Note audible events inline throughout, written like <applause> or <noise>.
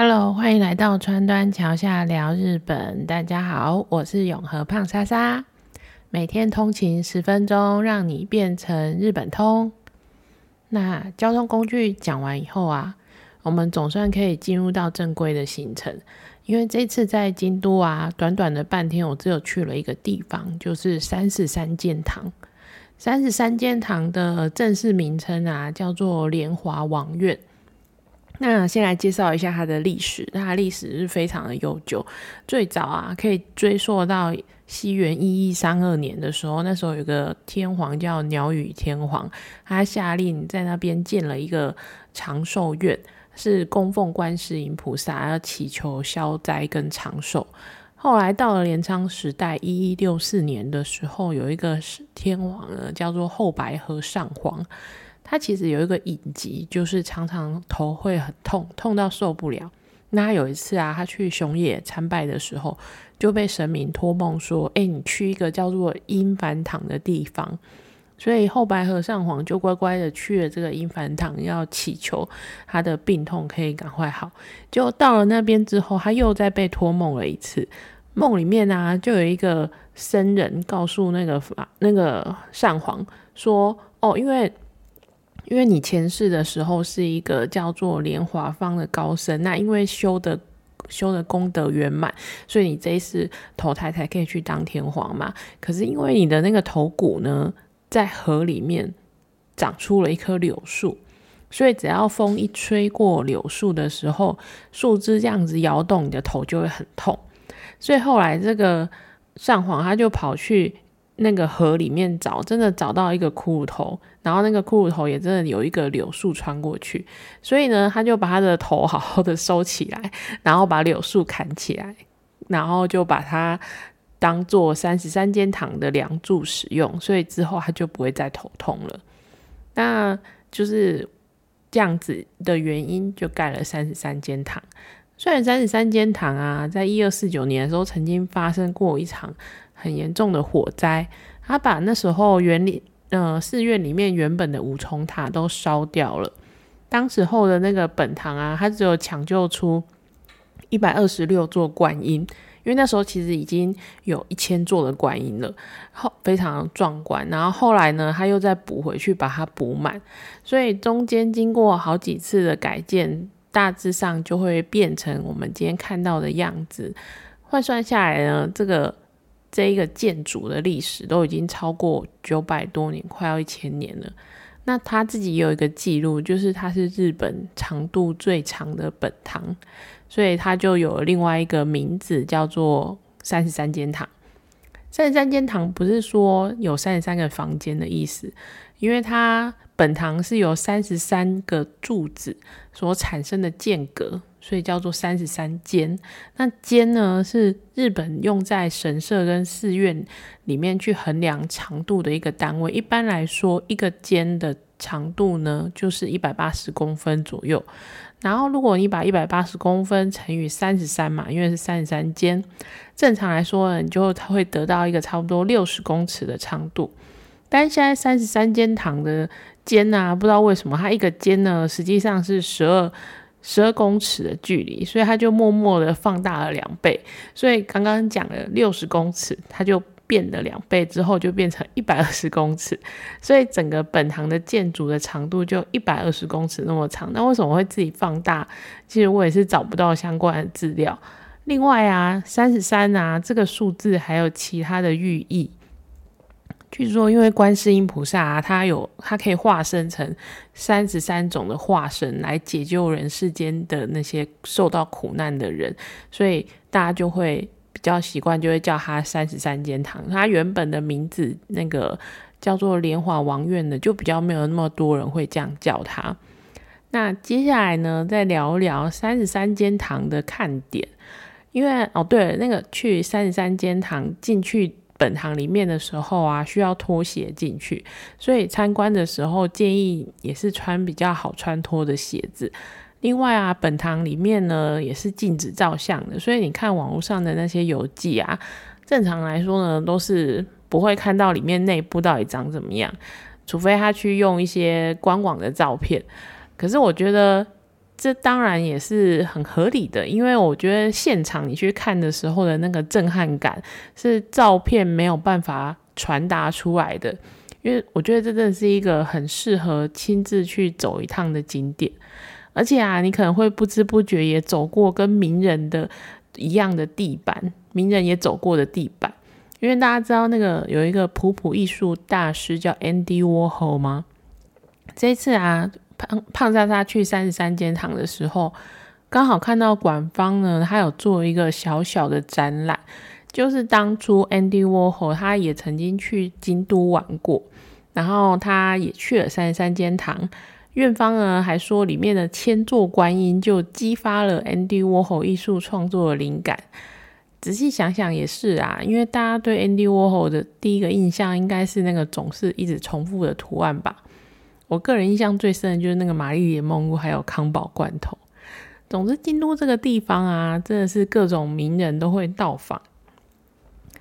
Hello，欢迎来到川端桥下聊日本。大家好，我是永和胖莎莎。每天通勤十分钟，让你变成日本通。那交通工具讲完以后啊，我们总算可以进入到正规的行程。因为这次在京都啊，短短的半天，我只有去了一个地方，就是三十三间堂。三十三间堂的正式名称啊，叫做莲华王院。那先来介绍一下它的历史，它的历史是非常的悠久，最早啊可以追溯到西元一一三二年的时候，那时候有个天皇叫鸟羽天皇，他下令在那边建了一个长寿院，是供奉观世音菩萨，要祈求消灾跟长寿。后来到了镰仓时代一一六四年的时候，有一个天皇呢，叫做后白河上皇。他其实有一个隐疾，就是常常头会很痛，痛到受不了。那有一次啊，他去熊野参拜的时候，就被神明托梦说：“哎，你去一个叫做阴凡堂的地方。”所以后白和尚皇就乖乖的去了这个阴凡堂，要祈求他的病痛可以赶快好。就到了那边之后，他又再被托梦了一次。梦里面啊，就有一个僧人告诉那个法那个上皇说：“哦，因为。”因为你前世的时候是一个叫做莲华方的高僧，那因为修的修的功德圆满，所以你这一世投胎才可以去当天皇嘛。可是因为你的那个头骨呢，在河里面长出了一棵柳树，所以只要风一吹过柳树的时候，树枝这样子摇动，你的头就会很痛。所以后来这个上皇他就跑去。那个河里面找，真的找到一个骷髅头，然后那个骷髅头也真的有一个柳树穿过去，所以呢，他就把他的头好好的收起来，然后把柳树砍起来，然后就把它当做三十三间堂的梁柱使用，所以之后他就不会再头痛了。那就是这样子的原因，就盖了三十三间堂。虽然三十三间堂啊，在一二四九年的时候曾经发生过一场。很严重的火灾，他把那时候园里呃寺院里面原本的五重塔都烧掉了。当时候的那个本堂啊，他只有抢救出一百二十六座观音，因为那时候其实已经有一千座的观音了，后非常壮观。然后后来呢，他又再补回去把它补满，所以中间经过好几次的改建，大致上就会变成我们今天看到的样子。换算下来呢，这个。这一个建筑的历史都已经超过九百多年，快要一千年了。那他自己有一个记录，就是它是日本长度最长的本堂，所以它就有另外一个名字叫做三十三间堂。三十三间堂不是说有三十三个房间的意思，因为它本堂是由三十三个柱子所产生的间隔。所以叫做三十三间。那间呢，是日本用在神社跟寺院里面去衡量长度的一个单位。一般来说，一个间的长度呢，就是一百八十公分左右。然后，如果你把一百八十公分乘以三十三嘛，因为是三十三间，正常来说，你就会得到一个差不多六十公尺的长度。但现在三十三间堂的间呢，不知道为什么它一个间呢，实际上是十二。十二公尺的距离，所以它就默默的放大了两倍。所以刚刚讲了六十公尺，它就变了两倍之后，就变成一百二十公尺。所以整个本堂的建筑的长度就一百二十公尺那么长。那为什么会自己放大？其实我也是找不到相关的资料。另外啊，三十三啊这个数字还有其他的寓意。据说，因为观世音菩萨啊，他有他可以化身成三十三种的化身来解救人世间的那些受到苦难的人，所以大家就会比较习惯，就会叫他三十三间堂。他原本的名字那个叫做莲华王院的，就比较没有那么多人会这样叫他。那接下来呢，再聊聊三十三间堂的看点，因为哦，对了，那个去三十三间堂进去。本堂里面的时候啊，需要脱鞋进去，所以参观的时候建议也是穿比较好穿脱的鞋子。另外啊，本堂里面呢也是禁止照相的，所以你看网络上的那些游记啊，正常来说呢都是不会看到里面内部到底长怎么样，除非他去用一些官网的照片。可是我觉得这当然也是很合理的，因为我觉得现场你去看的时候的那个震撼感是照片没有办法传达出来的。因为我觉得这真的是一个很适合亲自去走一趟的景点，而且啊，你可能会不知不觉也走过跟名人的一样的地板，名人也走过的地板。因为大家知道那个有一个普普艺术大师叫 Andy Warhol 吗？这次啊，胖胖莎莎去三十三间堂的时候，刚好看到馆方呢，他有做一个小小的展览，就是当初 Andy Warhol 他也曾经去京都玩过。然后他也去了三十三间堂，院方呢还说里面的千座观音就激发了 Andy Warhol 艺术创作的灵感。仔细想想也是啊，因为大家对 Andy Warhol 的第一个印象应该是那个总是一直重复的图案吧。我个人印象最深的就是那个玛丽莲梦露还有康宝罐头。总之，京都这个地方啊，真的是各种名人都会到访。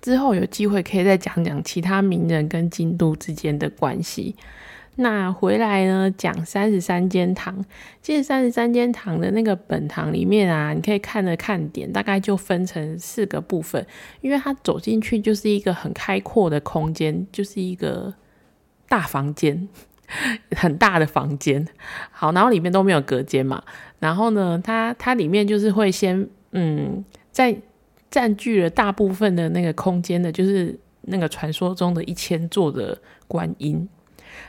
之后有机会可以再讲讲其他名人跟京都之间的关系。那回来呢，讲三十三间堂。其实三十三间堂的那个本堂里面啊，你可以看的看点大概就分成四个部分，因为它走进去就是一个很开阔的空间，就是一个大房间，很大的房间。好，然后里面都没有隔间嘛。然后呢，它它里面就是会先嗯在。占据了大部分的那个空间的，就是那个传说中的一千座的观音。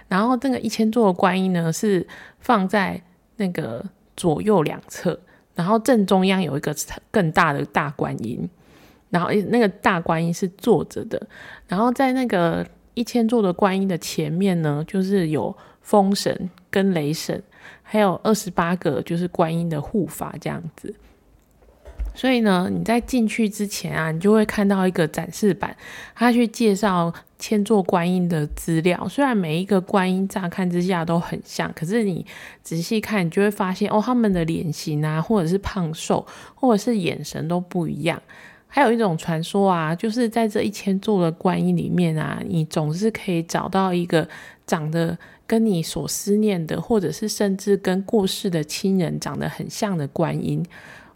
然后这个一千座的观音呢，是放在那个左右两侧，然后正中央有一个更大的大观音。然后那个大观音是坐着的。然后在那个一千座的观音的前面呢，就是有风神跟雷神，还有二十八个就是观音的护法这样子。所以呢，你在进去之前啊，你就会看到一个展示板，他去介绍千座观音的资料。虽然每一个观音乍看之下都很像，可是你仔细看，你就会发现哦，他们的脸型啊，或者是胖瘦，或者是眼神都不一样。还有一种传说啊，就是在这一千座的观音里面啊，你总是可以找到一个长得跟你所思念的，或者是甚至跟过世的亲人长得很像的观音。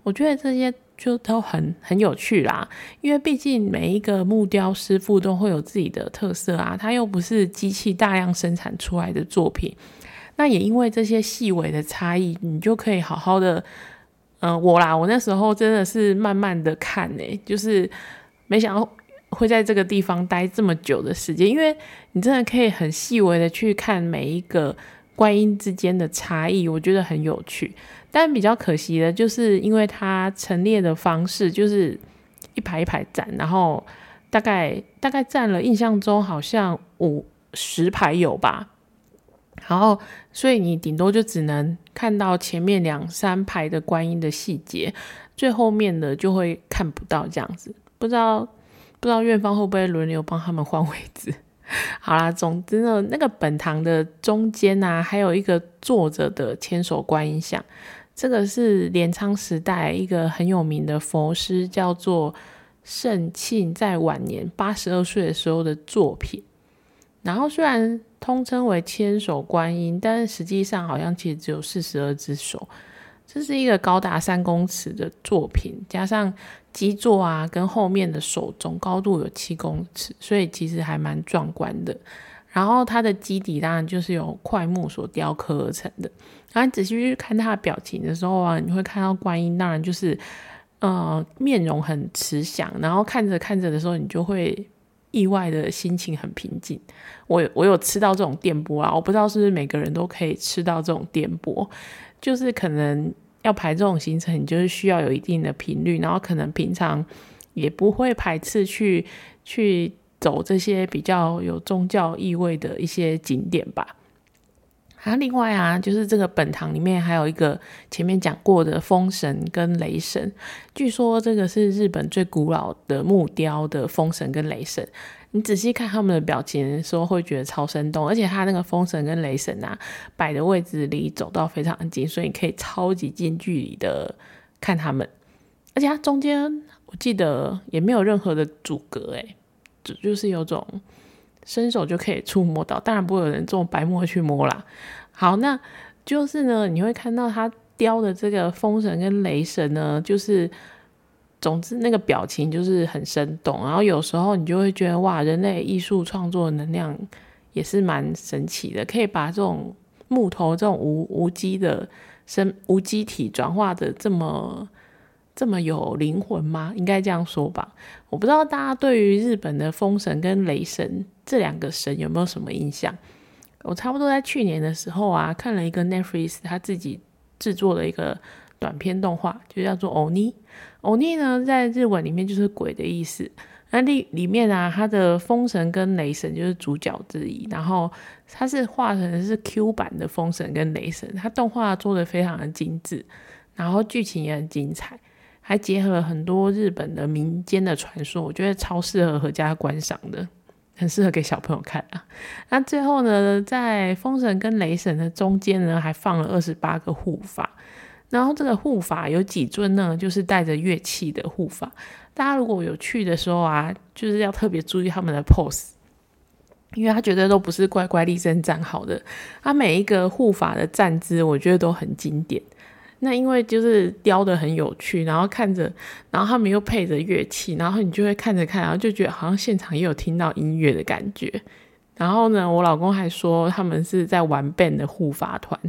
我觉得这些。就都很很有趣啦，因为毕竟每一个木雕师傅都会有自己的特色啊，他又不是机器大量生产出来的作品，那也因为这些细微的差异，你就可以好好的，嗯，我啦，我那时候真的是慢慢的看呢，就是没想到会在这个地方待这么久的时间，因为你真的可以很细微的去看每一个观音之间的差异，我觉得很有趣。但比较可惜的就是，因为它陈列的方式就是一排一排站，然后大概大概站了，印象中好像五十排有吧。然后，所以你顶多就只能看到前面两三排的观音的细节，最后面的就会看不到这样子。不知道不知道院方会不会轮流帮他们换位置？<laughs> 好啦，总之呢，那个本堂的中间啊，还有一个坐着的千手观音像。这个是镰仓时代一个很有名的佛师，叫做圣庆，在晚年八十二岁的时候的作品。然后虽然通称为千手观音，但是实际上好像其实只有四十二只手。这是一个高达三公尺的作品，加上基座啊，跟后面的手总高度有七公尺，所以其实还蛮壮观的。然后它的基底当然就是由块木所雕刻而成的。然后你仔细去看它的表情的时候啊，你会看到观音，当然就是呃面容很慈祥。然后看着看着的时候，你就会意外的心情很平静。我我有吃到这种电波啊，我不知道是不是每个人都可以吃到这种电波，就是可能要排这种行程，你就是需要有一定的频率，然后可能平常也不会排斥去去。走这些比较有宗教意味的一些景点吧。啊，另外啊，就是这个本堂里面还有一个前面讲过的风神跟雷神，据说这个是日本最古老的木雕的风神跟雷神。你仔细看他们的表情，说会觉得超生动，而且他那个风神跟雷神啊，摆的位置离走道非常近，所以你可以超级近距离的看他们。而且它中间我记得也没有任何的阻隔，诶。就就是有种伸手就可以触摸到，当然不会有人这种白摸去摸啦。好，那就是呢，你会看到它雕的这个风神跟雷神呢，就是总之那个表情就是很生动，然后有时候你就会觉得哇，人类艺术创作能量也是蛮神奇的，可以把这种木头这种无无机的生无机体转化的这么。这么有灵魂吗？应该这样说吧。我不知道大家对于日本的风神跟雷神这两个神有没有什么印象？我差不多在去年的时候啊，看了一个 Netflix 他自己制作的一个短片动画，就叫做欧尼。欧尼呢，在日文里面就是鬼的意思。那里里面啊，他的风神跟雷神就是主角之一。然后他是画成是 Q 版的风神跟雷神，他动画做的非常的精致，然后剧情也很精彩。还结合了很多日本的民间的传说，我觉得超适合合家观赏的，很适合给小朋友看啊。那最后呢，在风神跟雷神的中间呢，还放了二十八个护法，然后这个护法有几尊呢，就是带着乐器的护法。大家如果有去的时候啊，就是要特别注意他们的 pose，因为他觉得都不是乖乖立正站好的，他每一个护法的站姿，我觉得都很经典。那因为就是雕的很有趣，然后看着，然后他们又配着乐器，然后你就会看着看，然后就觉得好像现场也有听到音乐的感觉。然后呢，我老公还说他们是在玩 band 的护法团，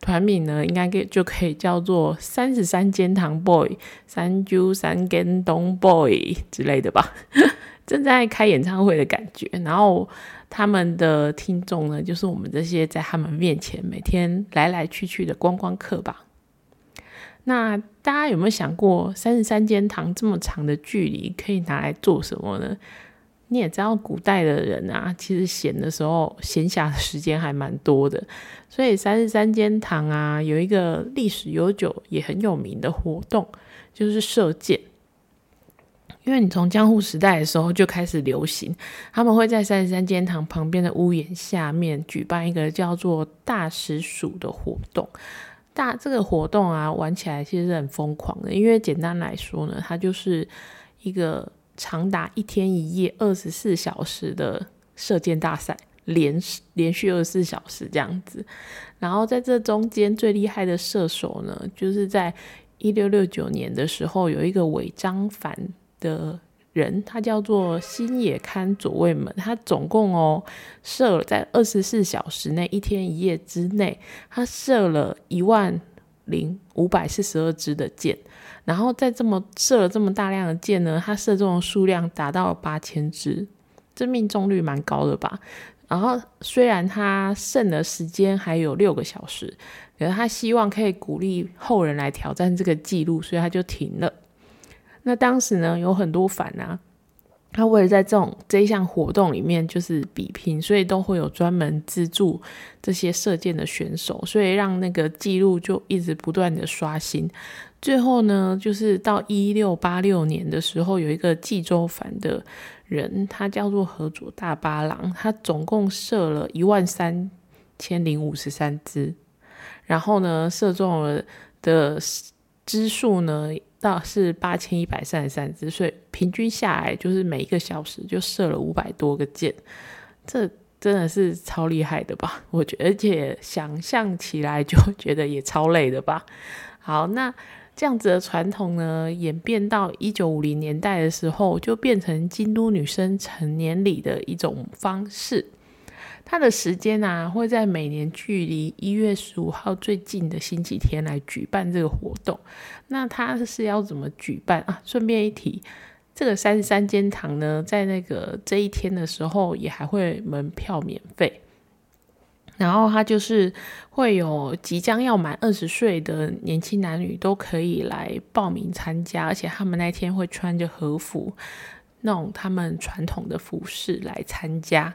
团名呢应该可就可以叫做三十三间堂 boy、三九三间东 boy 之类的吧，<laughs> 正在开演唱会的感觉。然后他们的听众呢，就是我们这些在他们面前每天来来去去的观光客吧。那大家有没有想过，三十三间堂这么长的距离可以拿来做什么呢？你也知道，古代的人啊，其实闲的时候，闲暇的时间还蛮多的。所以三十三间堂啊，有一个历史悠久也很有名的活动，就是射箭。因为你从江户时代的时候就开始流行，他们会在三十三间堂旁边的屋檐下面举办一个叫做大石鼠的活动。大这个活动啊，玩起来其实是很疯狂的。因为简单来说呢，它就是一个长达一天一夜、二十四小时的射箭大赛，连连续二十四小时这样子。然后在这中间最厉害的射手呢，就是在一六六九年的时候，有一个尾张反的。人他叫做新野勘左卫门，他总共哦射了在二十四小时内一天一夜之内，他射了一万零五百四十二支的箭，然后在这么射了这么大量的箭呢，他射中的数量达到八千支，这命中率蛮高的吧？然后虽然他剩的时间还有六个小时，可是他希望可以鼓励后人来挑战这个记录，所以他就停了。那当时呢，有很多反啊，他为了在这种这一项活动里面就是比拼，所以都会有专门资助这些射箭的选手，所以让那个记录就一直不断的刷新。最后呢，就是到一六八六年的时候，有一个济州反的人，他叫做河佐大八郎，他总共射了一万三千零五十三支，然后呢，射中了的支数呢。到是八千一百三十三支，所以平均下来就是每一个小时就射了五百多个箭，这真的是超厉害的吧？我觉，而且想象起来就 <laughs> 觉得也超累的吧。好，那这样子的传统呢，演变到一九五零年代的时候，就变成京都女生成年礼的一种方式。它的时间啊，会在每年距离一月十五号最近的星期天来举办这个活动。那它是要怎么举办啊？顺便一提，这个三十三间堂呢，在那个这一天的时候，也还会门票免费。然后他就是会有即将要满二十岁的年轻男女都可以来报名参加，而且他们那天会穿着和服，那种他们传统的服饰来参加。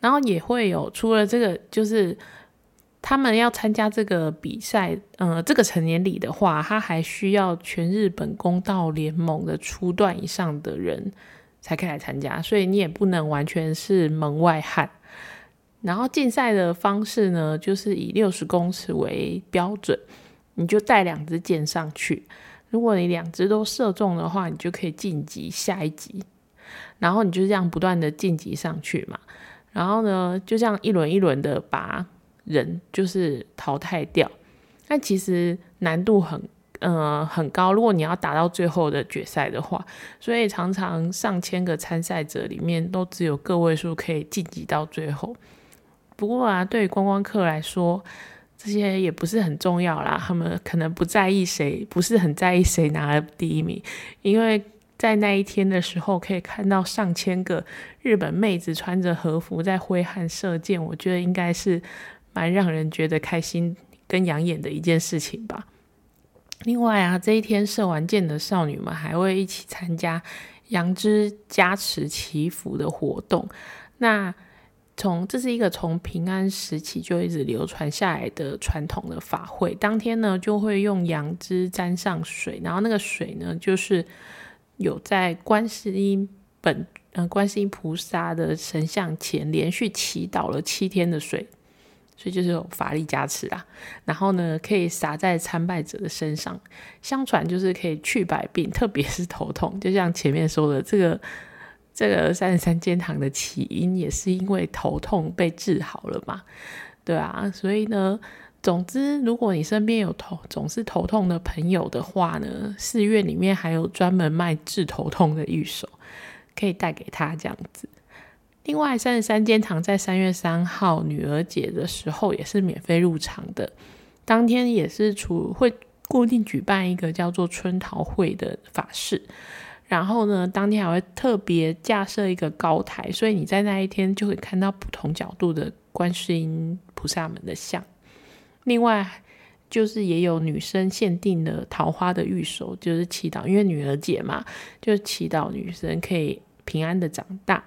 然后也会有，除了这个，就是他们要参加这个比赛，呃，这个成年礼的话，他还需要全日本公道联盟的初段以上的人才可以来参加，所以你也不能完全是门外汉。然后竞赛的方式呢，就是以六十公尺为标准，你就带两支箭上去，如果你两支都射中的话，你就可以晋级下一级，然后你就这样不断的晋级上去嘛。然后呢，就这样一轮一轮的把人就是淘汰掉。但其实难度很呃很高。如果你要打到最后的决赛的话，所以常常上千个参赛者里面都只有个位数可以晋级到最后。不过啊，对于观光客来说，这些也不是很重要啦。他们可能不在意谁，不是很在意谁拿了第一名，因为在那一天的时候，可以看到上千个日本妹子穿着和服在挥汗射箭，我觉得应该是蛮让人觉得开心跟养眼的一件事情吧。另外啊，这一天射完箭的少女们还会一起参加杨枝加持祈福的活动。那从这是一个从平安时期就一直流传下来的传统的法会。当天呢，就会用杨枝沾上水，然后那个水呢，就是有在观世音本呃观世音菩萨的神像前连续祈祷了七天的水，所以就是有法力加持啊。然后呢，可以洒在参拜者的身上，相传就是可以去百病，特别是头痛。就像前面说的这个。这个三十三间堂的起因也是因为头痛被治好了嘛？对啊，所以呢，总之，如果你身边有头总是头痛的朋友的话呢，寺院里面还有专门卖治头痛的玉手，可以带给他这样子。另外，三十三间堂在三月三号女儿节的时候也是免费入场的，当天也是除会固定举办一个叫做春桃会的法事。然后呢，当天还会特别架设一个高台，所以你在那一天就会看到不同角度的观世音菩萨们的像。另外，就是也有女生限定的桃花的玉手，就是祈祷，因为女儿节嘛，就祈祷女生可以平安的长大。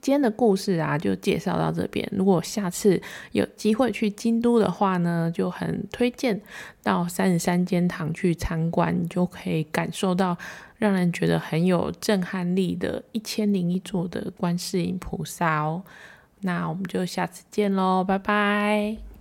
今天的故事啊，就介绍到这边。如果下次有机会去京都的话呢，就很推荐到三十三间堂去参观，你就可以感受到让人觉得很有震撼力的一千零一座的观世音菩萨哦。那我们就下次见喽，拜拜。